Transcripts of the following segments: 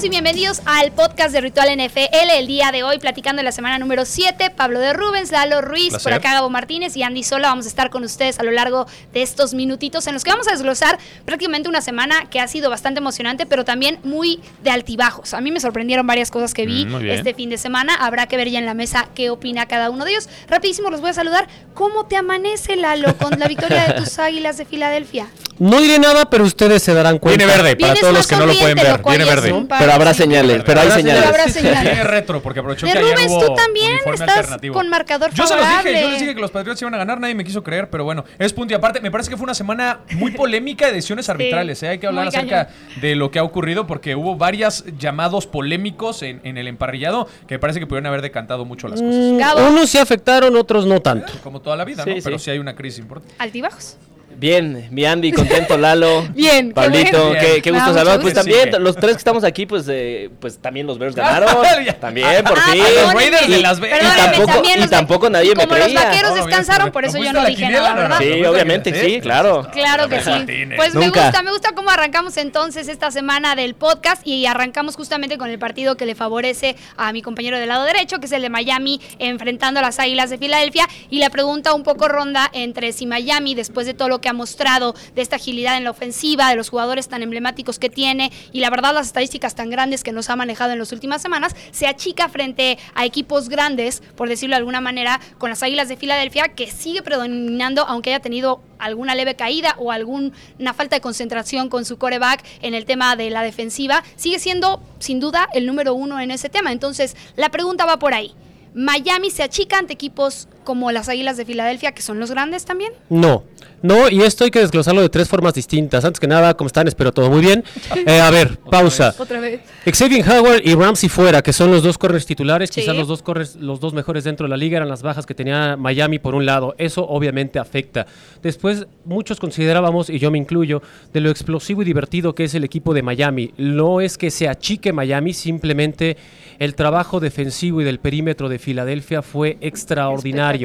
Saludos y bienvenidos al podcast de Ritual NFL. El día de hoy, platicando de la semana número 7, Pablo de Rubens, Lalo Ruiz, Placer. por acá Gabo Martínez y Andy Sola. Vamos a estar con ustedes a lo largo de estos minutitos en los que vamos a desglosar prácticamente una semana que ha sido bastante emocionante, pero también muy de altibajos. A mí me sorprendieron varias cosas que vi Mm, este fin de semana. Habrá que ver ya en la mesa qué opina cada uno de ellos. Rapidísimo, los voy a saludar. ¿Cómo te amanece, Lalo, con la victoria de tus águilas de Filadelfia? No diré nada, pero ustedes se darán cuenta. Viene verde, para Vienes todos los que no lo pueden ver. Viene verde. Pero habrá señales, pero hay señales. Habrá señales. Viene retro, porque aprovechó que ayer Rubens, tú también estás con marcador Yo se los dije, yo les dije que los Patriots iban a ganar, nadie me quiso creer, pero bueno, es punto y aparte. Me parece que fue una semana muy polémica de decisiones arbitrales. ¿eh? Hay que hablar acerca de lo que ha ocurrido, porque hubo varios llamados polémicos en, en el emparrillado que me parece que pudieron haber decantado mucho las cosas. Mm. Unos se afectaron, otros no tanto. Como toda la vida, Sí, ¿no? Pero sí. sí hay una crisis importante. Altibajos. Bien, mi Andy, contento, Lalo. Bien, qué Pablito, bueno. qué, qué gusto saludar. Pues gusto. también, Sí. los tres que estamos aquí, pues, eh, pues también los Bears ganaron. También, por Ah, fin. Los Raiders de Las Vegas. Y tampoco, y nadie y me como los creía. vaqueros descansaron, por eso ¿no yo no dije nada, ¿verdad? Sí, obviamente, sí, claro. Claro que sí. Pues me gusta, me gusta cómo arrancamos entonces esta semana del podcast y arrancamos justamente con el partido que le favorece a mi compañero del lado derecho, que es el de Miami enfrentando a las Águilas de Filadelfia y la pregunta un poco ronda entre si Miami después de todo lo que ha mostrado de esta agilidad en la ofensiva, de los jugadores tan emblemáticos que tiene y la verdad las estadísticas tan grandes que nos ha manejado en las últimas semanas, se achica frente a equipos grandes, por decirlo de alguna manera, con las Águilas de Filadelfia, que sigue predominando, aunque haya tenido alguna leve caída o alguna falta de concentración con su coreback en el tema de la defensiva, sigue siendo sin duda el número uno en ese tema. Entonces, la pregunta va por ahí. Miami se achica ante equipos como las Águilas de Filadelfia, que son los grandes también. No, no, y esto hay que desglosarlo de tres formas distintas. Antes que nada, ¿cómo están? Espero todo muy bien. Eh, a ver, pausa. Otra vez. Xavier Howard y Ramsey fuera, que son los dos corners titulares, Sí. quizás los dos corners, los dos mejores dentro de la liga, eran las bajas que tenía Miami por un lado. Eso obviamente afecta. Después, muchos considerábamos, y yo me incluyo, de lo explosivo y divertido que es el equipo de Miami. No es que se achique Miami, simplemente el trabajo defensivo y del perímetro de Filadelfia fue extraordinario.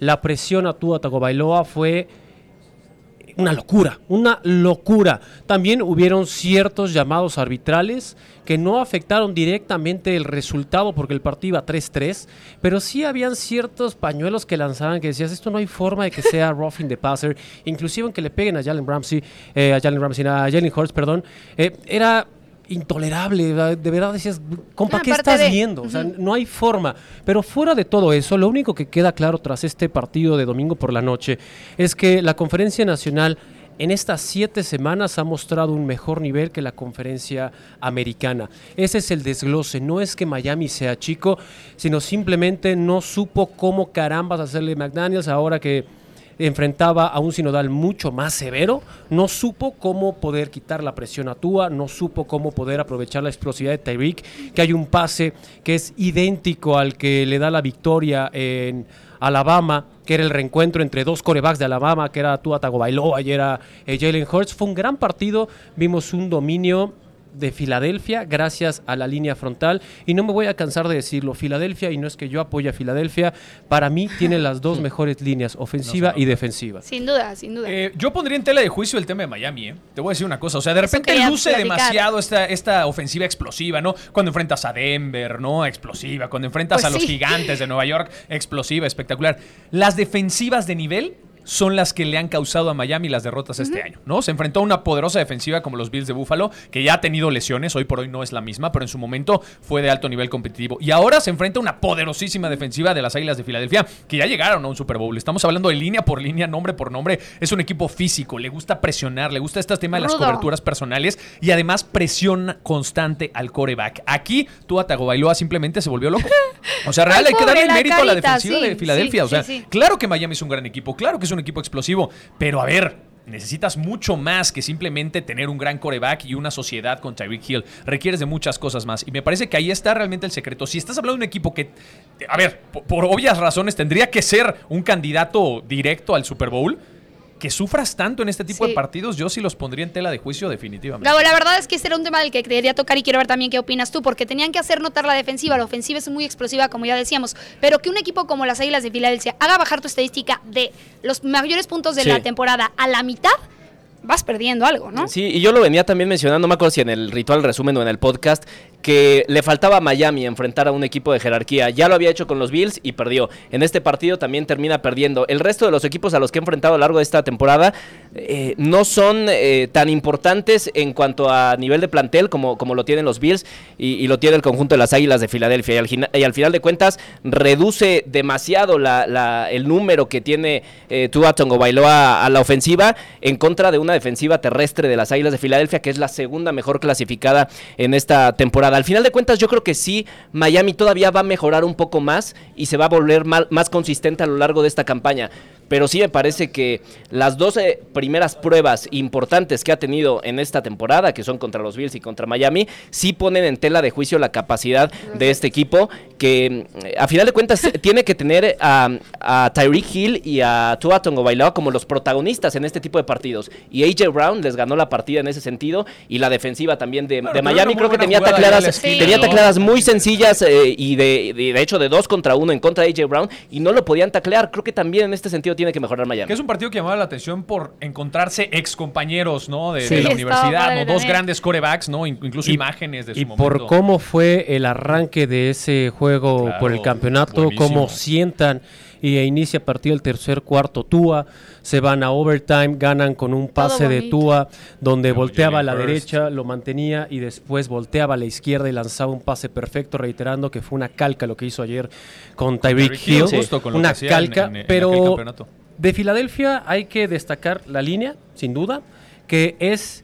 La presión a Tua Tagovailoa fue una locura, una locura. También hubieron ciertos llamados arbitrales que no afectaron directamente el resultado porque el partido iba 3-3, pero sí habían ciertos pañuelos que lanzaban que decías, esto no hay forma de que sea roughing the passer, inclusive aunque le peguen a Jalen Ramsey, eh, a Jalen Ramsey, a Jalen Hurts, perdón, eh, era intolerable, ¿verdad? de verdad decías, compa, ¿qué estás de- viendo? O sea, no hay forma. Pero fuera de todo eso, lo único que queda claro tras este partido de domingo por la noche es que la conferencia nacional en estas siete semanas ha mostrado un mejor nivel que la conferencia americana. Ese es el desglose. No es que Miami sea chico, sino simplemente no supo cómo carambas hacerle McDaniels ahora que enfrentaba a un sinodal mucho más severo, no supo cómo poder quitar la presión a Tua, no supo cómo poder aprovechar la explosividad de Tyreek, que hay un pase que es idéntico al que le da la victoria en Alabama, que era el reencuentro entre dos corebacks de Alabama, que era Tua Tagovailoa y era eh, Jalen Hurts. Fue un gran partido, vimos un dominio de Filadelfia gracias a la línea frontal y no me voy a cansar de decirlo, Filadelfia y no es que yo apoye a Filadelfia, para mí tiene las dos mejores líneas, ofensiva y defensiva. Sin duda, sin duda. Eh, yo pondría en tela de juicio el tema de Miami, ¿eh? Te voy a decir una cosa. O sea, de repente luce platicar. demasiado esta, esta ofensiva explosiva, ¿no? Cuando enfrentas a Denver, ¿no? Explosiva. Cuando enfrentas Pues a los gigantes de Nueva York, explosiva, espectacular. Las defensivas de nivel son las que le han causado a Miami las derrotas este año, ¿no? Se enfrentó a una poderosa defensiva como los Bills de Buffalo, que ya ha tenido lesiones, hoy por hoy no es la misma, pero en su momento fue de alto nivel competitivo. Y ahora se enfrenta a una poderosísima defensiva de las Águilas de Filadelfia, que ya llegaron a un Super Bowl. Estamos hablando de línea por línea, nombre por nombre. Es un equipo físico, le gusta presionar, le gusta este tema de las Rudo. coberturas personales y además presión constante al coreback. Aquí Tua Tagovailoa simplemente se volvió loco. O sea, real, Ay, hay que darle el mérito a la defensiva sí, de Filadelfia. sí, o sea, sí. claro que Miami es un gran equipo, claro que es un equipo explosivo, pero a ver, necesitas mucho más que simplemente tener un gran coreback y una sociedad con Tyreek Hill. Requieres de muchas cosas más. Y me parece que ahí está realmente el secreto. Si estás hablando de un equipo que, a ver, por, por obvias razones tendría que ser un candidato directo al Super Bowl, que sufras tanto en este tipo Sí. de partidos, yo sí los pondría en tela de juicio definitivamente. Gabo, la verdad es que ese era un tema del que quería tocar y quiero ver también qué opinas tú, porque tenían que hacer notar la defensiva. La ofensiva es muy explosiva, como ya decíamos, pero que un equipo como las Águilas de Filadelfia haga bajar tu estadística de los mayores puntos de Sí. la temporada a la mitad, vas perdiendo algo, ¿no? Sí, y yo lo venía también mencionando, no me acuerdo si en el ritual resumen o en el podcast, que le faltaba a Miami enfrentar a un equipo de jerarquía. Ya lo había hecho con los Bills y perdió. En este partido también termina perdiendo. El resto de los equipos a los que ha enfrentado a lo largo de esta temporada eh, no son eh, tan importantes en cuanto a nivel de plantel como, como lo tienen los Bills y, lo tiene el conjunto de las Águilas de Filadelfia. Y al, final de cuentas reduce demasiado la- la- el número que tiene eh, Tua Tagovailoa a la ofensiva en contra de una defensiva terrestre de las Águilas de Filadelfia, que es la segunda mejor clasificada en esta temporada. Al final de cuentas, yo creo que sí, Miami todavía va a mejorar un poco más y se va a volver más consistente a lo largo de esta campaña. Pero sí me parece que las 12 primeras pruebas importantes que ha tenido en esta temporada, que son contra los Bills y contra Miami, sí ponen en tela de juicio la capacidad de este equipo, que mm, a final de cuentas tiene que tener a, a Tyreek Hill y a Tua Tagovailoa como los protagonistas en este tipo de partidos. Y AJ Brown les ganó la partida en ese sentido y la defensiva también de, Claro, de pero Miami creo que tenía tacleadas, esquina, tenía muy sencillas eh, y de, de, de hecho de dos contra uno en contra de AJ Brown y no lo podían taclear. Creo que también en este sentido tiene que mejorar Miami. Que es un partido que llamaba la atención por encontrarse ex compañeros, ¿no? De, Sí. de la universidad, ¿no? Dos grandes corebacks, ¿no? In- Incluso Y- imágenes de su Y momento. por cómo fue el arranque de ese juego Claro, por el campeonato, buenísimo. cómo sientan y inicia a partir del tercer cuarto Tua, se van a overtime, ganan con un pase de. Tua donde volteaba a la derecha, lo mantenía y después volteaba a la izquierda y lanzaba un pase perfecto, reiterando que fue una calca lo que hizo ayer con Tyreek Hill, una calca, en- en aquel pero de Filadelfia hay que destacar la línea, sin duda, que es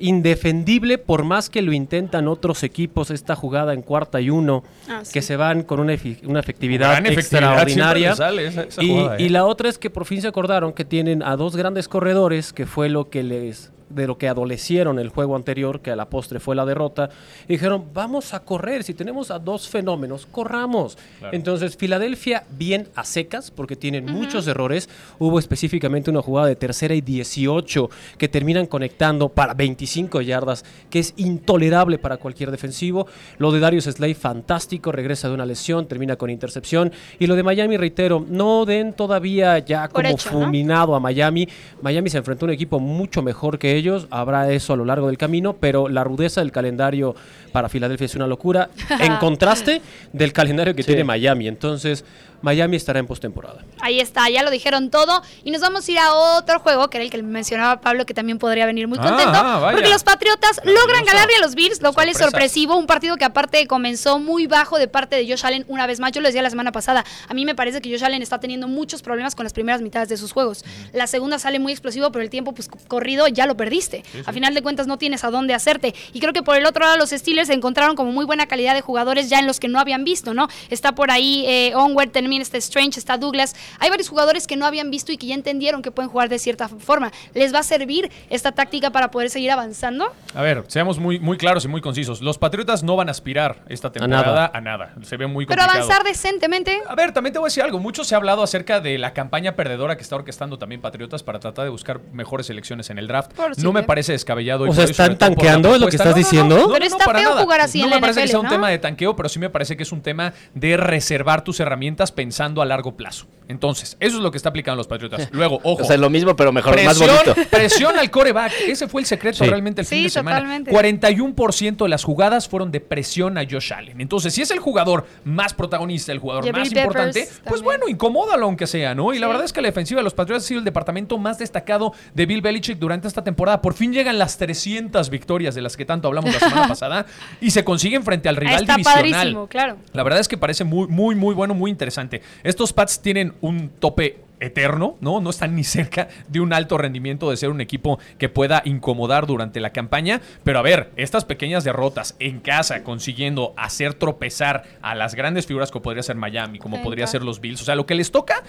indefendible por más que lo intentan otros equipos esta jugada en cuarta y uno Ah, sí. que se van con una, efi- una efectividad, Gran efectividad extraordinaria siempre le sale esa- esa y, jugada, ¿eh? y la otra es que por fin se acordaron que tienen a dos grandes corredores que fue lo que les de lo que adolecieron el juego anterior, que a la postre fue la derrota, y dijeron, vamos a correr, si tenemos a dos fenómenos, corramos. Claro. Entonces, Filadelfia bien a secas, porque tienen muchos errores. Hubo específicamente una jugada de tercera y 18 que terminan conectando para 25 yardas, que es intolerable para cualquier defensivo. Lo de Darius Slay, fantástico, regresa de una lesión, termina con intercepción. Y lo de Miami, reitero, no den todavía ya como hecho, ¿no? fulminado a Miami. Miami se enfrentó a un equipo mucho mejor que ellos, habrá eso a lo largo del camino, pero la rudeza del calendario para Filadelfia es una locura, en contraste del calendario que Sí. tiene Miami. Entonces, Miami estará en postemporada. Ahí está, ya lo dijeron todo. Y nos vamos a ir a otro juego, que era el que mencionaba Pablo, que también podría venir muy Ah, contento. ah, porque los Patriotas logran ganarle a los Bills, lo cual es sorpresivo. Un partido que aparte comenzó muy bajo de parte de Josh Allen una vez más. Yo lo decía la semana pasada. A mí me parece que Josh Allen está teniendo muchos problemas con las primeras mitades de sus juegos. La segunda sale muy explosivo, pero el tiempo pues, corrido ya lo perdiste. A final de cuentas no tienes a dónde hacerte. Y creo que por el otro lado los Steelers encontraron como muy buena calidad de jugadores ya en los que no habían visto, ¿no? Está por ahí eh, Onward, también está Strange, está Douglas. Hay varios jugadores que no habían visto y que ya entendieron que pueden jugar de cierta forma. ¿Les va a servir esta táctica para poder seguir avanzando? A ver, seamos muy, muy claros y muy concisos. Los Patriotas no van a aspirar esta temporada a nada. Se ve muy Pero complicado. avanzar decentemente. A ver, también te voy a decir algo. Mucho se ha hablado acerca de la campaña perdedora que está orquestando también Patriotas para tratar de buscar mejores elecciones en el draft. Por no sí, me parece descabellado. y O sea, ¿están tanqueando, es lo que estás diciendo? Pero está para feo nada. jugar así no en me la parece que sea un ¿no? tema de tanqueo, pero sí me parece que es un tema de reservar tus herramientas pensando a largo plazo. Entonces, eso es lo que está aplicando los Patriotas. Luego, ojo. O sea, lo mismo, pero mejor, más Presión, bonito. presión al coreback. Ese fue el secreto Sí. realmente el fin de semana. totalmente. 41% de las jugadas fueron de presión a Josh Allen. Entonces, si es el jugador más protagonista, el jugador más importante, pues también. bueno, incomódalo aunque sea, ¿no? Y la verdad es que la defensiva de los Patriotas ha sido el departamento más destacado de Bill Belichick durante esta temporada. Por fin llegan las 300 victorias de las que tanto hablamos la semana pasada y se consiguen frente al rival está divisional. padrísimo, claro. La verdad es que parece muy, muy, muy bueno, muy interesante. Estos Pats tienen un tope eterno, ¿no? No están ni cerca de un alto rendimiento de ser un equipo que pueda incomodar durante la campaña. Pero a ver, estas pequeñas derrotas en casa, consiguiendo hacer tropezar a las grandes figuras como podría ser Miami, como podría ser los Bills. O sea, lo que les toca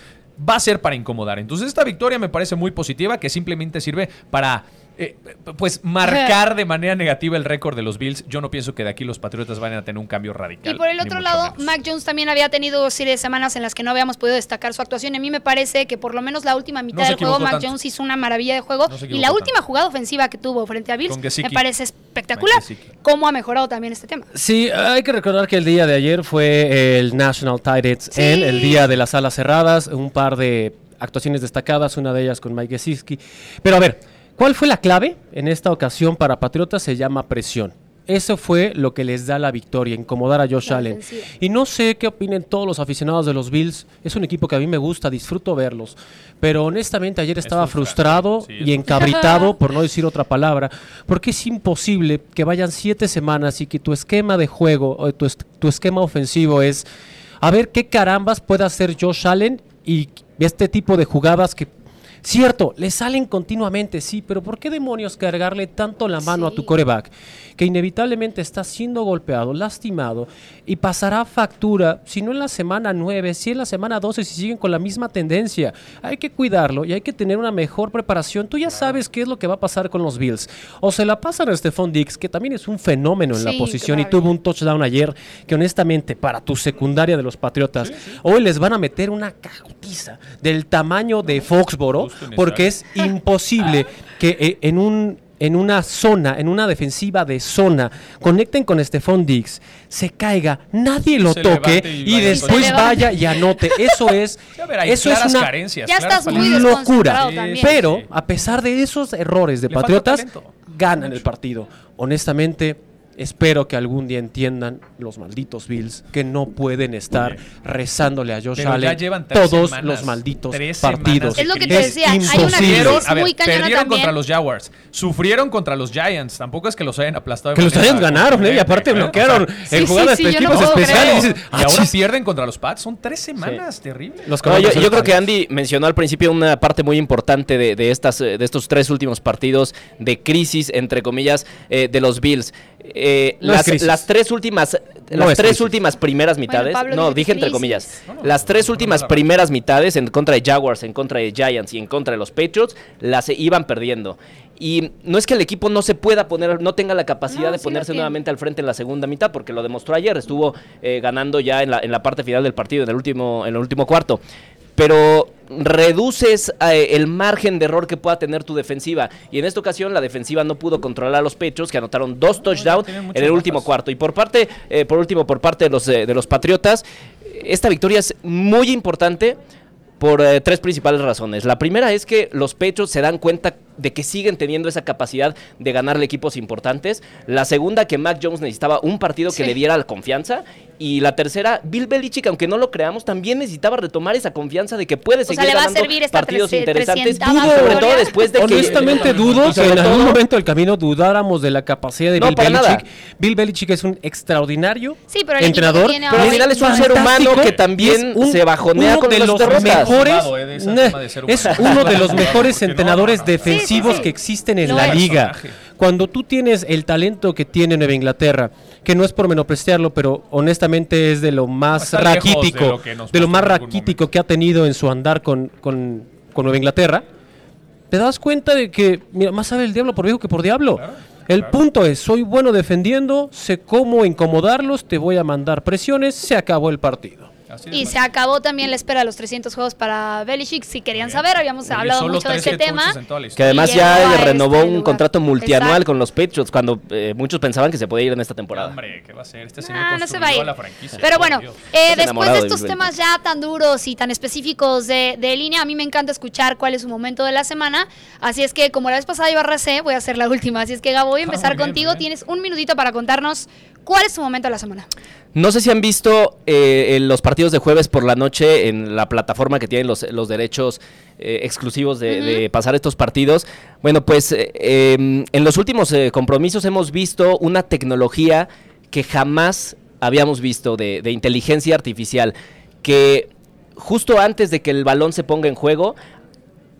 va a ser para incomodar. Entonces esta victoria me parece muy positiva, que simplemente sirve para eh, pues marcar de manera negativa el récord de los Bills. Yo no pienso que de aquí los Patriotas vayan a tener un cambio radical. Y por el otro lado, menos. Mac Jones también había tenido series de semanas en las que no habíamos podido destacar su actuación. A mí me parece que por lo menos la última mitad No del juego, Mac tanto. Jones hizo una maravilla de juego. No y la tanto. última jugada ofensiva que tuvo frente a Bills me parece espectacular. Cómo ha mejorado también este tema. Sí, hay que recordar que el día de ayer fue el National Tight Ends Sí. End, el día de las alas cerradas, un par de actuaciones destacadas, una de ellas con Mike Gesicki. Pero a ver, ¿cuál fue la clave en esta ocasión para Patriotas? Se llama presión. Eso fue lo que les da la victoria, incomodar a Josh La Allen. Y no sé qué opinen todos los aficionados de los Bills. Es un equipo que a mí me gusta, disfruto verlos. Pero honestamente ayer estaba frustrado Sí, y encabritado, por no decir otra palabra, porque es imposible que vayan siete semanas y que tu esquema de juego o tu, es- tu esquema ofensivo es a ver qué carambas puede hacer Josh Allen y este tipo de jugadas que, cierto, le salen continuamente, sí, pero ¿por qué demonios cargarle tanto la mano a tu coreback? Que inevitablemente está siendo golpeado, lastimado y pasará factura, si no en la semana 9, si en la semana 12, si siguen con la misma tendencia. Hay que cuidarlo y hay que tener una mejor preparación. Tú ya sabes qué es lo que va a pasar con los Bills. O se la pasan a Stephon Dix, que también es un fenómeno en la posición y tuvo un touchdown ayer que honestamente para tu secundaria de los Patriotas, hoy les van a meter una cagotiza del tamaño de Foxboro. Porque es imposible que eh, en un en una zona, en una defensiva de zona, conecten con Stephon Diggs, se caiga, nadie lo Se toque y después vaya y anote. Eso es, eso es claras una carencias. Ya estás muy locura. Pero Sí. a pesar de esos errores de Le Patriotas, ganan el partido. Honestamente, espero que algún día entiendan los malditos Bills que no pueden estar Oye. rezándole a Josh Pero ya Allen llevan tres todos semanas, los malditos tres partidos. Es lo que te crisis. decía, hay una muy cañona perdieron también. contra los Jaguars, sufrieron contra los Giants, tampoco es que los hayan aplastado. Que los Giants ganaron, ¿eh? Y aparte bloquearon sea, en Sí, jugadas sí, sí, no equipos puedo especiales. y "Ah, ahora chis". pierden contra los Pats, son tres semanas, terrible. Los No, yo, creo que Andy mencionó al principio una parte muy importante de, de estas, eh, de estos tres últimos partidos de crisis, entre comillas, eh, de los Bills. Eh, No las, las tres últimas, No las es tres crisis. últimas primeras mitades, no, dije entre comillas, No, las tres últimas primeras mitades en contra de Jaguars, en contra de Giants y en contra de los Patriots, las iban perdiendo. Y no es que el equipo no se pueda poner, no tenga la capacidad No, de sí ponerse nuevamente al frente en la segunda mitad, porque lo demostró ayer, estuvo eh, ganando ya en la, en la parte final del partido, en el último, en el último cuarto. Pero reduces eh, el margen de error que pueda tener tu defensiva. Y en esta ocasión la defensiva no pudo controlar a los pechos, que anotaron dos touchdowns en el último cuarto. Y por parte, eh, por último, por parte de los, eh, de los Patriotas, esta victoria es muy importante por tres principales razones. La primera es que los Patriots se dan cuenta de que siguen teniendo esa capacidad de ganarle equipos importantes. La segunda, que Mac Jones necesitaba un partido que le diera la confianza. Y la tercera, Bill Belichick, aunque no lo creamos, también necesitaba retomar esa confianza de que puede O sea, seguir le va a ganando servir esta partidos trece- interesantes. Dudo, sobre todo después de que... Honestamente dudo y que en algún momento del camino dudáramos de la capacidad de No, Bill para nada. Belichick. Bill Belichick es un extraordinario Sí, pero el equipo que entrenador. tiene Pero al final es un ser humano que también un- se bajonea uno con de los mejores, Sumado, eh, de Nah, es uno de los mejores entrenadores no, Sí, sí, que existen en Lo la es. liga. Cuando tú tienes el talento que tiene Nueva Inglaterra, que no es por menospreciarlo, pero honestamente es de lo más de raquítico, lo que de lo mostró más raquítico momento. que ha tenido en su andar con, con- con Nueva Inglaterra, te das cuenta de que, mira, más sabe el diablo por viejo que por diablo. Claro, el claro. punto es, soy bueno defendiendo, sé cómo incomodarlos, te voy a mandar presiones, se acabó el partido. Así Y ¿no? se acabó también la espera de los 300 juegos para Belichick. Si querían Bien. saber, habíamos hablado mucho de ese coaches tema. Que además ya a le renovó este un lugar. contrato multianual Exacto. con los Patriots cuando eh, muchos pensaban que se podía ir en esta temporada. Hombre, ¿qué va a ser? Este señor Ah, no se va a construyó ir. la franquicia. Pero bueno, eh, después de estos temas ya tan duros y tan específicos de, de línea, a mí me encanta escuchar cuál es su momento de la semana. Así es que, como la vez pasada yo arrasé, voy a hacer la última. Así es que, Gabo, voy a Ah, empezar bien, contigo. Tienes un minutito para contarnos cuál es su momento de la semana. No sé si han visto eh, en los partidos de jueves por la noche en la plataforma que tienen los, los derechos eh, exclusivos de, pasar estos partidos. Bueno, pues eh, em, en los últimos compromisos hemos visto una tecnología que jamás habíamos visto de, de inteligencia artificial, que justo antes de que el balón se ponga en juego,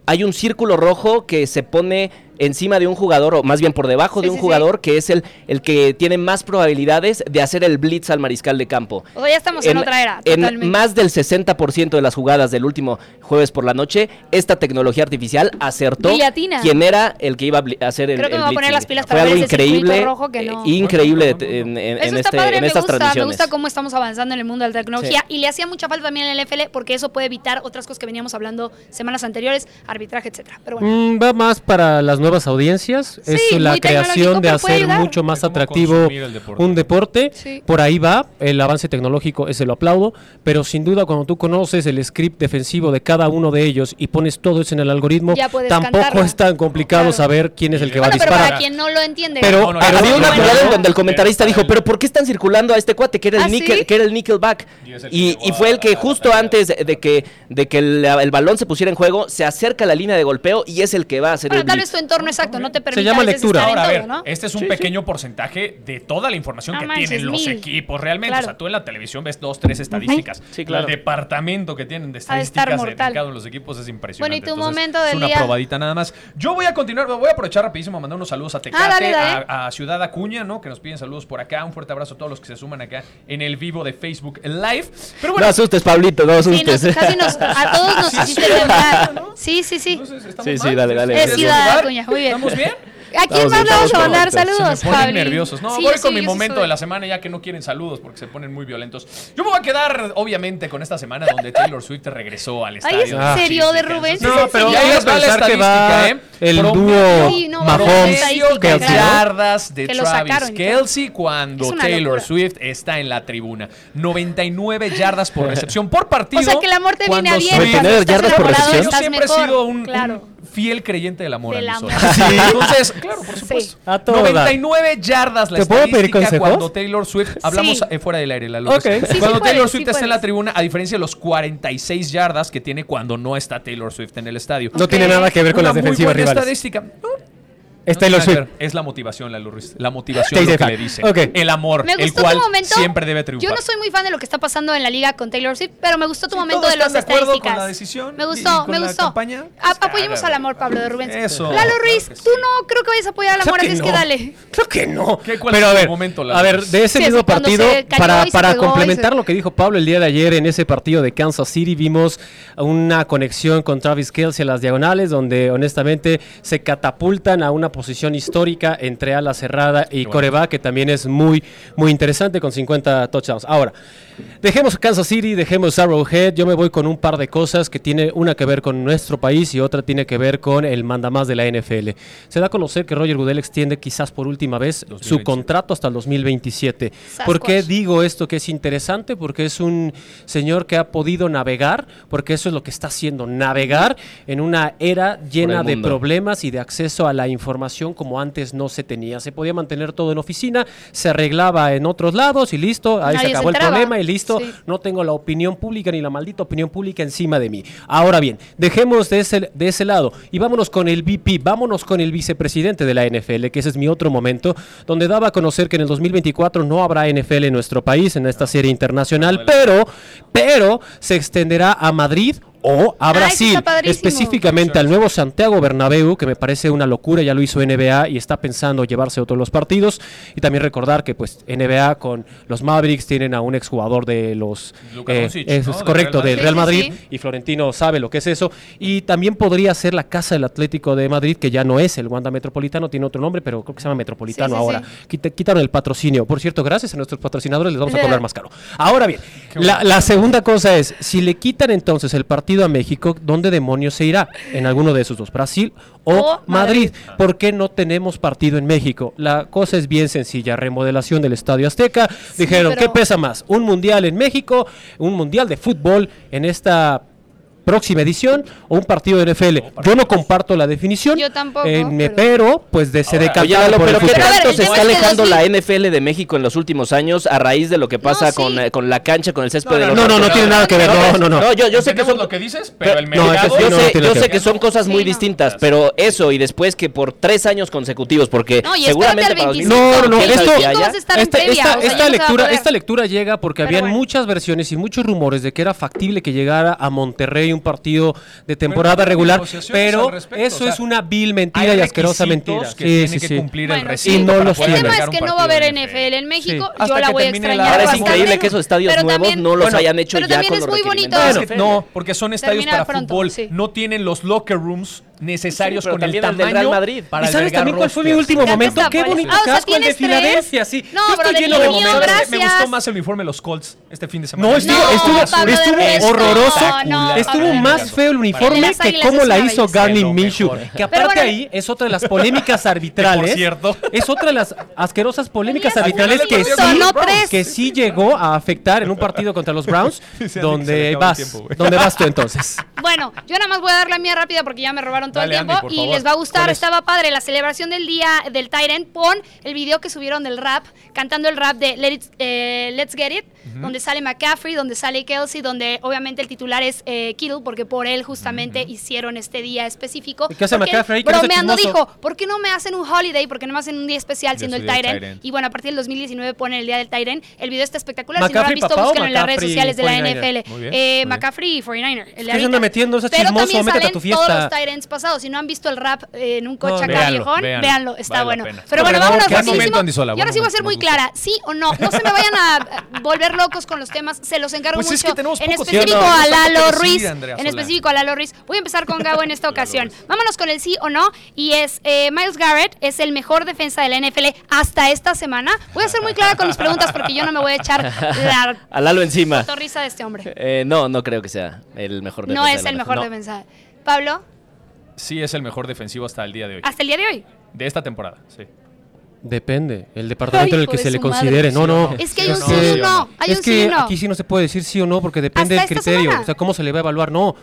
hay un círculo rojo que se pone encima de un jugador, o más bien por debajo Sí, de un sí, sí. jugador que es el, el que tiene más probabilidades de hacer el blitz al mariscal de campo. O sea, ya estamos en, otra era. en totalmente. más del 60% de las jugadas del último jueves por la noche, esta tecnología artificial acertó Y le atina. quién era el que iba a hacer el Creo que el me voy a poner las pilas Fue para ver algo ese circuito increíble, rojo que no- eh, increíble Bueno, en, en- Eso en está este- padre, en me estas gusta, me gusta cómo estamos avanzando en el mundo de la tecnología y le hacía mucha falta también en el NFL porque eso puede evitar otras cosas que veníamos hablando semanas anteriores, arbitraje, etcétera. Pero bueno, Mm, va más para las nuevas audiencias. Sí, es la creación de hacer mucho más atractivo deporte. un deporte. Sí. Por ahí va. El avance tecnológico, ese lo aplaudo. Pero sin duda, cuando tú conoces el script defensivo de cada uno de ellos y pones todo eso en el algoritmo, tampoco cantarla. es tan complicado Claro. saber quién es el que va a bueno pero disparar. para quien no lo entiende. Pero- No, no, pero- Había no, una jugada en donde el comentarista dijo, pero ¿por qué están circulando a este cuate que era el ¿Ah, níquel, sí? que era el nickelback? Y el Y, y fue el que justo antes de que, de que el, el balón se pusiera en juego, se acerca a la línea de golpeo y es el que va a hacer Bueno, el entorno exacto no te permite llama a veces lectura. estar en Ahora, a ver, todo, ¿no? este es un pequeño porcentaje de toda la información No que manches, tienen los mil. equipos realmente. Claro. O sea, tú en la televisión ves dos, tres estadísticas. Sí, claro. El departamento que tienen de Ha de estadísticas mortal. dedicado en los equipos es impresionante. Bueno, y tu Entonces, momento es del una día. probadita nada más. Yo voy a continuar, voy a aprovechar rapidísimo a mandar unos saludos a Tecate, Ah, dale, dale. A, a Ciudad Acuña, ¿no? Que nos piden saludos por acá. Un fuerte abrazo a todos los que se suman acá en el vivo de Facebook Live. Pero No bueno, asustes, Pablito, no Sí, asustes. nos- casi nos, a todos nos hiciste temblar. Sí, sí, sí. entonces, ¿estamos Sí, sí, dale, dale. Es ¿Quieres Ciudad? Acuña, muy bien. ¿Estamos bien? ¿A quién más vamos a mandar saludos, Se me ponen Fabri? nerviosos. No, Sí, voy con mi momento soy. de la semana ya que no quieren saludos porque se ponen muy violentos. Yo me voy a quedar, obviamente, con esta semana donde Taylor Swift regresó al Ay, estadio. ¿es de serio de Rubén? No, pero Y ahí vamos les a va la pensar que va estadística, ¿eh? el dúo Sí, no, Mahomes yardas de Que Travis. Kelsey cuando Es Taylor locura. Swift está en la tribuna. 99 yardas por recepción por partido. O sea que el amor te viene cuando a bien. suena- Nueve cuando estás yardas por recepción. Yo siempre he sido un fiel creyente del amor. Del amor. Sí. Entonces, claro, por supuesto. A toda. 99 yardas la ¿Te puedo pedir consejos? cuando Taylor Swift hablamos Sí. eh, fuera del aire, Lalo. Ok. Sí, sí cuando Taylor sí Swift está en la tribuna, a diferencia de los 46 yardas que tiene cuando no está Taylor Swift en el estadio. No tiene nada que ver con Una las muy defensivas buena rivales. estadística. No, no Taylor Swift. Es la motivación, Lalo Ruiz. La motivación lo que le dice. El amor, Me el gustó cual tu momento. siempre debe triunfar. Yo no soy muy fan de lo que está pasando en la liga con Taylor Swift, pero me gustó tu Sí, momento ¿todos de las están de acuerdo estadísticas. con la decisión me gustó, y con me la gustó. campaña? A- Pues apoyemos al amor, Pablo de Rubén. Eso, Lalo claro Ruiz, que sí. tú no creo que vayas a apoyar al amor, Claro así que es que dale. Creo que no. ¿Qué- cuál Pero es a ver, momento, Lalo? a ver, de ese Sí, mismo partido, para, complementar se- lo que dijo Pablo el día de ayer en ese partido de Kansas City, vimos una conexión con Travis Kelsey a las diagonales, donde honestamente se catapultan a una posición histórica entre ala cerrada y coreback, que también es muy, muy interesante con 50 touchdowns. Ahora, dejemos Kansas City, dejemos Arrowhead, yo me voy con un par de cosas que tiene una que ver con nuestro país y otra tiene que ver con el mandamás de la NFL. Se da a conocer que Roger Goodell extiende quizás por última vez su 2027. contrato hasta el 2027. Sasquatch. ¿Por qué digo esto que es interesante? Porque es un señor que ha podido navegar, porque eso es lo que está haciendo, navegar en una era llena de problemas y de acceso a la información como antes no se tenía. Se podía mantener todo en oficina, se arreglaba en otros lados y listo, ahí Nadie se se acabó el problema y listo, Sí. no tengo la opinión pública ni la maldita opinión pública encima de mí. Ahora bien, dejemos de ese, de ese lado y vámonos con el VP, vámonos con el vicepresidente de la NFL, que ese es mi otro momento, donde daba a conocer que en el 2024 no habrá NFL en nuestro país, en esta serie internacional, pero, pero se extenderá a Madrid o a Brasil, específicamente al nuevo Santiago Bernabéu, que me parece una locura, ya lo hizo NBA y está pensando llevarse otros los partidos. Y también recordar que pues NBA con los Mavericks tienen a un exjugador de los... Eh, Doncic, es, ¿no? es Del correcto, Real del Madrid. Real Madrid, sí, sí. y Florentino sabe lo que es eso. Y también podría ser la casa del Atlético de Madrid, que ya no es el Wanda Metropolitano, tiene otro nombre, pero creo que se llama Metropolitano Sí, sí, ahora. sí. Quita- quitaron el patrocinio. Por cierto, gracias a nuestros patrocinadores les vamos a cobrar más caro. Ahora bien, la, la segunda cosa es, si le quitan entonces el partido a México, ¿dónde demonios se irá? En alguno de esos dos, Brasil o, O Madrid. Madrid. ¿Por qué no tenemos partido en México? La cosa es bien sencilla, remodelación del Estadio Azteca. Dijeron, pero- ¿qué pesa más? ¿Un mundial en México? ¿Un mundial de fútbol en esta próxima edición o un partido de NFL? Yo no comparto la definición. Yo tampoco, eh, me- pero- pero... pues de se Lalo, por el pero ¿qué ver, tanto se está alejando 2000 la NFL de México en los últimos años a raíz de lo que pasa No, con, eh, con la cancha, con el césped No, de no, los No, no, no tiene nada que ver. No, no, no. No, yo, yo sé que son lo que dices, pero el mercado... yo no, sé, yo que sé ver. que son cosas muy Sí, no. distintas, pero eso y después que por tres años consecutivos, porque No, y seguramente para 25. No, no, no, ¿quién sabe esto- esta, esta- lectura, poder. esta lectura llega porque habían muchas versiones y muchos rumores de que era factible que llegara a Monterrey hay un partido de temporada Pero regular, pero eso o sea, es una vil mentira y asquerosa mentira. que Sí, tiene sí, que cumplir Bueno, el recinto Y no los El tema es que no va a haber NFL en México. Hasta Yo la que voy a extrañar Ahora es increíble que esos estadios Pero nuevos también- no los Bueno, hayan hecho pero ya también con es los muy requerimientos. bonito. No, porque son estadios para pronto, fútbol. No tienen los locker rooms necesarios Sí, con el también el del tamaño Real Madrid. para ¿Y sabes también cuál fue mi último momento? Qué bonito Ah, o sea, casco el de ¿tienes tres? Filadelfia, sí. No, Yo pero estoy lleno de niño, momentos. gracias. Me gustó más el uniforme de los Colts este fin de semana. No, estuvo, No, estuvo, Pablo, estuvo de verdad, horroroso. no, estuvo Pablo, más feo el uniforme que cómo la hizo lo Minshew. Que aparte bueno, ahí es otra de las polémicas arbitrales. por cierto. Es otra de las asquerosas polémicas arbitrales que sí, que sí llegó a afectar en un partido contra los Browns. Donde vas, donde vas tú entonces. Bueno, yo nada más voy a dar la mía rápida porque ya me robaron todo Dale, el tiempo Andy, y favor. les va a gustar. Estaba padre la celebración del día del Tyrant. Pon el video que subieron del rap, cantando el rap de Let It- eh, Let's Get It, donde sale McCaffrey, donde sale Kelsey, donde obviamente el titular es eh, Kittle, porque por él justamente hicieron este día específico. ¿Y qué hace McCaffrey? ¿Qué hace Bromeando dijo, ¿por qué no me hacen un holiday? ¿Por qué no me hacen un día especial siendo el? Tyrant. Y bueno, a partir del 2019 ponen el día del Tyrant. El video está espectacular. si no lo han ¿McCaffrey visto, búsquenlo en las redes sociales de la 49er? NFL. Muy bien, Eh, muy. McCaffrey 49er. El de ahorita. metiendo ese Pero chismoso, también métete a salen tu fiesta. todos los Tyrants pasados. Si no han visto el rap eh, en un coche acá viejón, véanlo. está bueno. Pero bueno, vámonos Y ahora sí voy a momento, ser muy clara. Sí o no. No se me vayan a volver locos con los temas. Se los encargo Pues es mucho. que tenemos en específico no a Lalo Ruiz. Andrea En específico a Lalo Ruiz. Voy a empezar con Gabo en esta ocasión. Vámonos con el sí o no. Y es eh, Miles Garrett es el mejor defensa de la NFL hasta esta semana. Voy a ser muy clara con mis preguntas porque yo no me voy a echar la Al halo encima. torriza de este hombre. Eh, no, no creo que sea el mejor No defensa es de el mejor no. defensa. Pablo, Sí, es el mejor defensivo hasta el día de hoy. hasta el día de hoy. De esta temporada, sí. Depende, el departamento Ay, en el que se le su madre. considere. No, no. Es que hay Sí un o sí no. y un Sí o no. no. Hay es un sí que un no. aquí sí no se puede decir sí o no porque depende Hasta del criterio. semana. O sea, cómo se le va a evaluar. No. O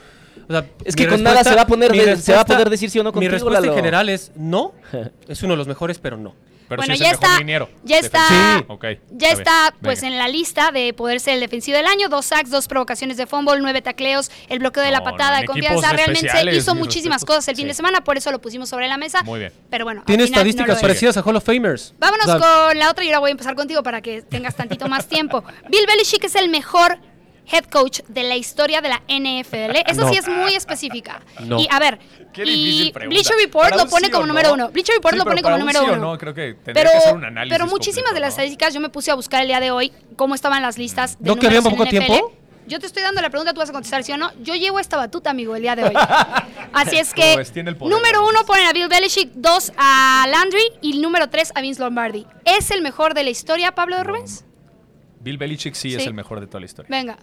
sea, Es que mi con nada se va a poner mi de- se va a poder decir sí o no Mi contigo, respuesta en general es no. Es uno de los mejores, pero no. Pero bueno, sí es ya el mejor está, liniero. ya está. Sí. Ok, ya está, pues Venga. en la lista de poder ser el defensivo del año, dos sacks, dos provocaciones de fumble, nueve tacleos, el bloqueo de la patada no, de confianza, realmente especiales, hizo muchísimas respetos. cosas el fin Sí. de semana, por eso lo pusimos sobre la mesa. Muy bien. Pero bueno, Tiene no estadísticas es. parecidas a Hall of Famers. Vámonos con la otra y ahora voy a empezar contigo para que tengas tantito más tiempo. Bill Belichick es el mejor head coach de la historia de la NFL. Esa No. sí es muy específica. No. Y a ver, Qué y difícil pregunta. Bleacher Report lo pone sí como número no. uno. Bleacher Report Sí, lo pero pone como un número sí o uno. no, creo que tendría pero, que hacer un análisis pero muchísimas de las estadísticas yo me puse a buscar el día de hoy cómo estaban las listas de ¿No que había poco NFL. tiempo? Yo te estoy dando la pregunta, tú vas a contestar sí o no. Yo llevo esta batuta, amigo, el día de hoy. Así es ¿Cómo que, ves? Tiene el poder, número ¿no? uno ponen a Bill Belichick, dos a Landry y número tres a Vince Lombardi. ¿Es el mejor de la historia, Pablo de Rubens? Bill Belichick sí, Sí. es el mejor de toda la historia. Venga.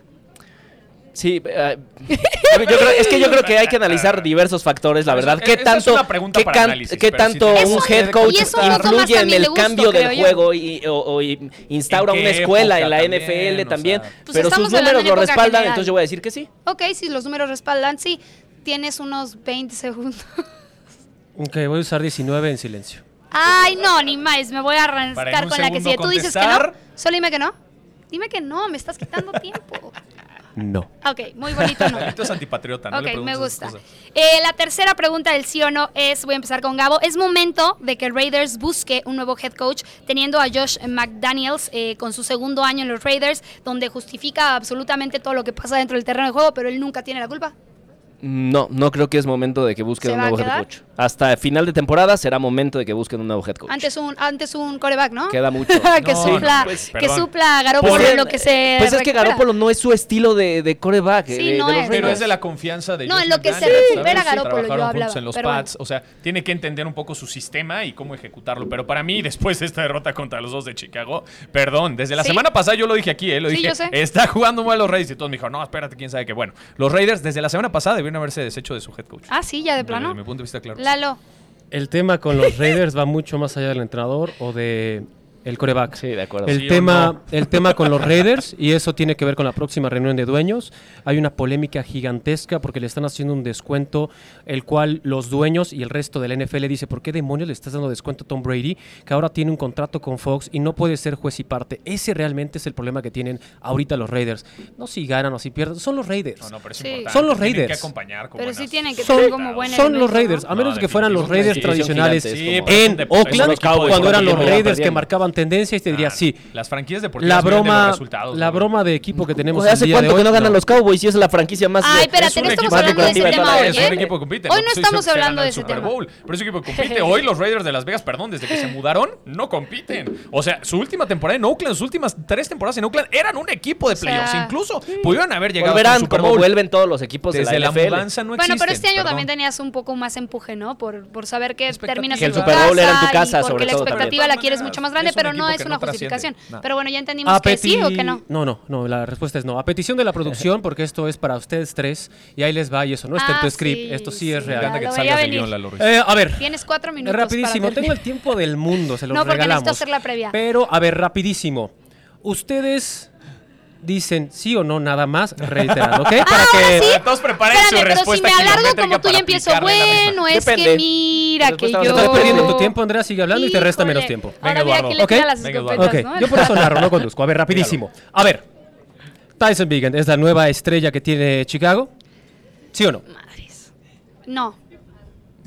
Sí, eh, yo creo- es que yo creo que hay que analizar diversos factores, la verdad. ¿Qué tanto, una pregunta qué para can- análisis, qué sí tanto te- un head coach influye en el gusto, cambio del juego y, o, o y instaura ¿En una escuela en la también? NFL O también? sea- Pues pero sus números lo respaldan, general. entonces yo voy a decir que sí. Ok, si los números respaldan, sí. Tienes unos 20 segundos. Ok, voy a usar 19 en silencio. Ay, no, ni más. Me voy a arrancar con la que sigue. Tú dices que no. Solo dime que no. Dime que no, me estás quitando tiempo. No. Ok, muy bonito no. Esto es antipatriota, ¿no? Le Ok, me gusta. Eh, la tercera pregunta del sí o no es, voy a empezar con Gabo, es momento de que Raiders busque un nuevo head coach, teniendo a Josh McDaniels eh, con su segundo año en los Raiders, donde justifica absolutamente todo lo que pasa dentro del terreno de juego, pero él nunca tiene la culpa. No, no creo que es momento de que busquen ¿Se un nuevo head coach. Hasta final de temporada será momento de que busquen un nuevo head coach. Antes un, antes un coreback, ¿no? Queda mucho. que No, supla, no, pues, que supla a Garoppolo Por- en lo que se pues es que. Garoppolo no es su estilo de, de coreback. Sí, eh, de, no de los es. Pero es de la confianza de No, en lo que se recupera ¿sabes? Garoppolo, yo Trabajaron hablaba, juntos en los Pats, o sea, tiene que entender un poco su sistema y cómo ejecutarlo. Pero para mí, después de esta derrota contra los dos de Chicago, perdón, desde la Sí. semana pasada yo lo dije aquí, ¿eh? lo Sí, dije, yo sé. está jugando mal los Raiders y todos me dijeron, no, espérate, quién sabe qué. Bueno, los Raiders desde la semana pasada debieron haberse deshecho de su head coach. Ah, sí, ya de plano. Desde mi punto de vista, claro. Lalo. El tema con los Raiders va mucho más allá del entrenador o de el coreback. Sí, de acuerdo. El Sí tema, no. el tema con los Raiders, y eso tiene que ver con la próxima reunión de dueños, hay una polémica gigantesca porque le están haciendo un descuento, el cual los dueños y el resto del NFL dice, ¿por qué demonios le estás dando descuento a Tom Brady, que ahora tiene un contrato con Fox y no puede ser juez y parte? Ese realmente es el problema que tienen ahorita los Raiders. No si ganan o si pierden, son los Raiders. No, no, pero es Sí. importante. Son los tienen Raiders. que acompañar con Pero sí buenas- tienen que Son- tener como buen Son los. Raiders, a No, menos de que fueran los Raiders tradicionales en Oakland, cuando eran los Raiders que marcaban tendencia y te diría, sí. Las franquicias deportivas La los broma, resultados, la broma de equipo que O tenemos sea, el ¿hace de cuánto hoy, que no ganan no. los Cowboys y es la franquicia más... Ay, espérate, Es un no estamos equipo hablando de ese tema la hoy. Es un equipo que compite. Hoy no estamos hablando de el ese tema. Bowl, pero es un equipo que compite. Hoy los Raiders de Las Vegas, perdón, desde que se mudaron, no compiten. O sea, su última temporada en Oakland, sus últimas tres temporadas en Oakland, eran un equipo de sea, playoffs. Incluso pudieron haber llegado un Super como Bowl. vuelven todos los equipos Desde de la, la, mudanza no Bueno, pero este año también tenías un poco más empuje, ¿no? Por, por saber que Expectativa. terminas Que en el tu Super Bowl era en tu casa, porque sobre la todo expectativa también. la quieres mucho más grande, pero no es que una no trasciende. justificación. No. Pero bueno, ya entendimos A que sí o que no. No, no, no, la respuesta es no. A petición de la producción, porque esto es para ustedes tres, y ahí les va, y eso no está en tu Ah, script, sí, esto sí es sí, real. encanta que Lo te veía salgas del venir. guion, Lalo Ruiz. Eh, a ver, Tienes cuatro minutos. rapidísimo, para tengo el tiempo del mundo, se los No, porque regalamos. necesito hacer la previa. Pero, a ver, rapidísimo. Ustedes dicen sí o no nada más, reiterando, ¿ok? Para Ah, que... ahora sí. Todos preparen Espérame, su pero si respuesta me alargo como tú para ya empiezo, bueno, es que mira que respuesta yo... Estás perdiendo tu tiempo, Andrea, sigue hablando y te resta menos tiempo. Ahora Venga, mira Eduardo. ¿Ok? las Venga, yo por eso narro, no conduzco. A ver, rapidísimo. A ver, Tyson Biggin es la nueva estrella que tiene Chicago. ¿Sí o no? Madres. No.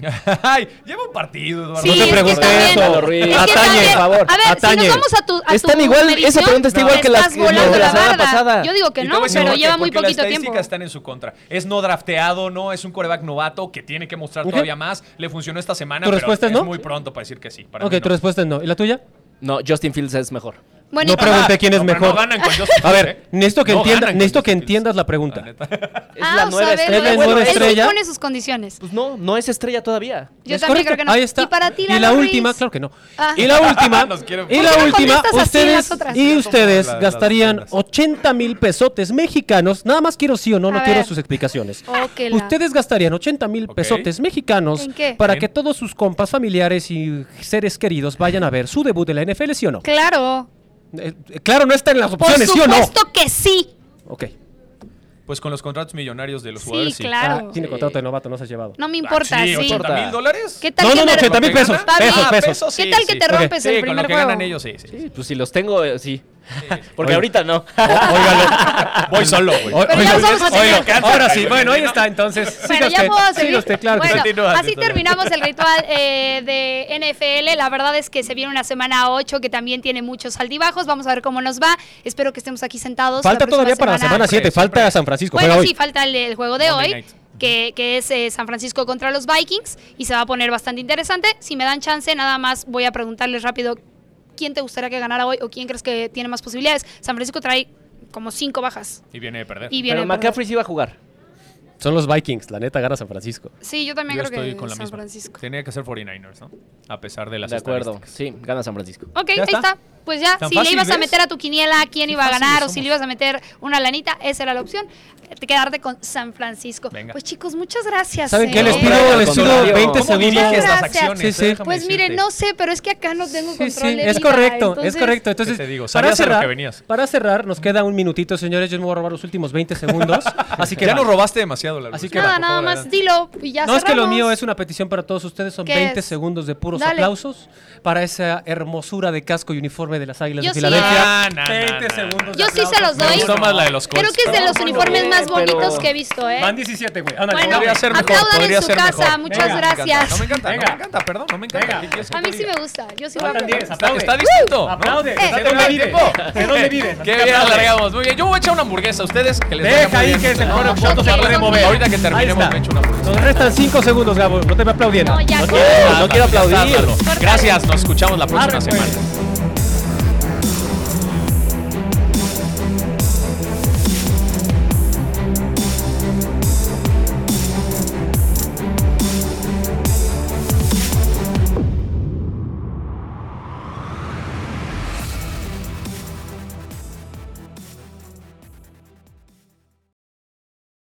Ay, lleva un partido, Eduardo. Sí, no te es que pregunté también- eso. Atañe, por favor. A ver, Atañe. si nos vamos a tu a Están tu igual, esa pregunta está no, igual que las estás que- volando de la semana pasada. Yo digo que no, pero lleva muy poquito las tiempo. estadísticas están en su contra. Es no drafteado, no es un coreback novato que tiene que mostrar todavía más. Le funcionó esta semana, ¿Tu pero respuesta es es no? muy pronto para decir que sí. Para Ok, tu respuesta es no. ¿Y la tuya? No, Justin Fields es mejor. Bueno, No pregunté quién es No, mejor. No ganan con Justin A ver, ¿eh? necesito que, No entienda- ganan con necesito que entiendas la pregunta. la. Es Ah, la nueva ver, estrella. Es la bueno, nueva él sí estrella. pone sus condiciones. Pues no, no es estrella todavía. Yo ¿Es también correcto? creo que no. Ahí está. Y para ti, Y la Ruiz? última, claro que no. Ah. Y la última, y ¿Por la última, ustedes y ustedes la- gastarían las buenas. 80 mil pesotes mexicanos. Nada más quiero sí o no, no quiero sus explicaciones. Ustedes gastarían 80 mil pesotes mexicanos para que todos sus compas, familiares y seres queridos vayan a ver su debut de la NFL, ¿sí o no? Claro. Eh, eh, claro, no está en las Por opciones, ¿sí o no? supuesto que sí. Ok. Pues con los contratos millonarios de los Sí, jugadores, sí. claro. Ah, tiene contrato de novato, no se ha llevado. No me Ah, importa, sí, sí. 80 mil dólares. ¿Qué tal No, no, no, me- 80 mil ¿Lo que pesos, pesos, Ah, pesos. ¿Qué tal que te rompes Sí, el con primer lo que juego? ganan ellos, sí. sí. Sí, pues si los tengo, eh, sí. Porque ahorita no. Voy solo, güey. O- Pero ya oigan, vamos a seguir. oigan, ahora sí, bueno, ahí está, entonces. Bueno, siga ya usted, puedo siga seguir. usted, claro que Bueno, sí. Continúa, así terminamos el ritual eh, de NFL. La verdad es que se viene una semana 8 que también tiene muchos altibajos. Vamos a ver cómo nos va. Espero que estemos aquí sentados. Falta próxima todavía para la semana 7, Siempre, falta. San Francisco, Bueno, juega sí, falta el, el juego de Monday hoy. night. Que, que es eh, San Francisco contra los Vikings y se va a poner bastante interesante. Si me dan chance, nada más voy a preguntarles rápido quién te gustaría que ganara hoy o quién crees que tiene más posibilidades. San Francisco trae como cinco bajas Y viene de perder. y viene Pero de perder. McCaffrey sí va a jugar. Son los Vikings, la neta gana San Francisco. Sí, yo también Yo creo estoy que con la San misma. Francisco. Tenía que ser 49ers, ¿no? A pesar de las De acuerdo. Sí, gana San Francisco. Ok, ¿Ya ahí está? está. Pues ya, ¿Tan si le ibas a meter a tu quiniela quién Qué iba a ganar o si le ibas a meter una lanita, esa era la opción. Te quedarte con San Francisco. Venga. Pues chicos, muchas gracias. ¿Saben qué? ¿eh? Les No, pido, les pido contrario. 20 ¿Cómo segundos. las Gracias. acciones? Sí, sí. Déjame Pues mire, decirte. no sé, pero es que acá no tengo Sí, control sí, de es vida, correcto, entonces- es correcto. Entonces, ¿Qué te digo? para cerrar, que venías. para cerrar, nos queda un minutito, señores. Yo me voy a robar los últimos 20 segundos. Así que ya nos robaste demasiado, la Así que Nada, va, nada favor, más adelante. dilo y ya No, es que lo cerramos. mío es una petición para todos ustedes. Son ¿Qué 20 es? segundos de puros Dale. aplausos para esa hermosura de casco y uniforme de las Águilas Yo de sí, Filadelfia. ¿eh? No, no, 20 no, no. segundos. de Yo sí se los Me doy. gustó más la de los. Creo que es de los No, uniformes no, más pero- bonitos que he visto, ¿eh? Van 17, güey. Ándale, Bueno, Podría ser mejor, aplaudan podría en su ser casa, mejor. muchas Venga. Gracias. No me encanta, Venga. no me encanta, perdón, no me encanta. Venga. ¿Qué quieres que A mí sí me gusta. Yo sí voy a Faltan aplaudir. 10, Está, distinto. ¿no? Aplaude. Eh. ¿De dónde vive? ¿De dónde vive? Qué bien alargamos. Muy bien. Yo voy a echar una hamburguesa. ¿Ustedes? Que les Deja ahí que se No, pone no, foto, se puede son mover. Ahorita que terminemos me echo una hamburguesa. Nos restan 5 segundos, Gabo. No te me aplaudiendo. No, ya. No no quiero aplaudir. Gracias, nos escuchamos la próxima Arre, pues. semana.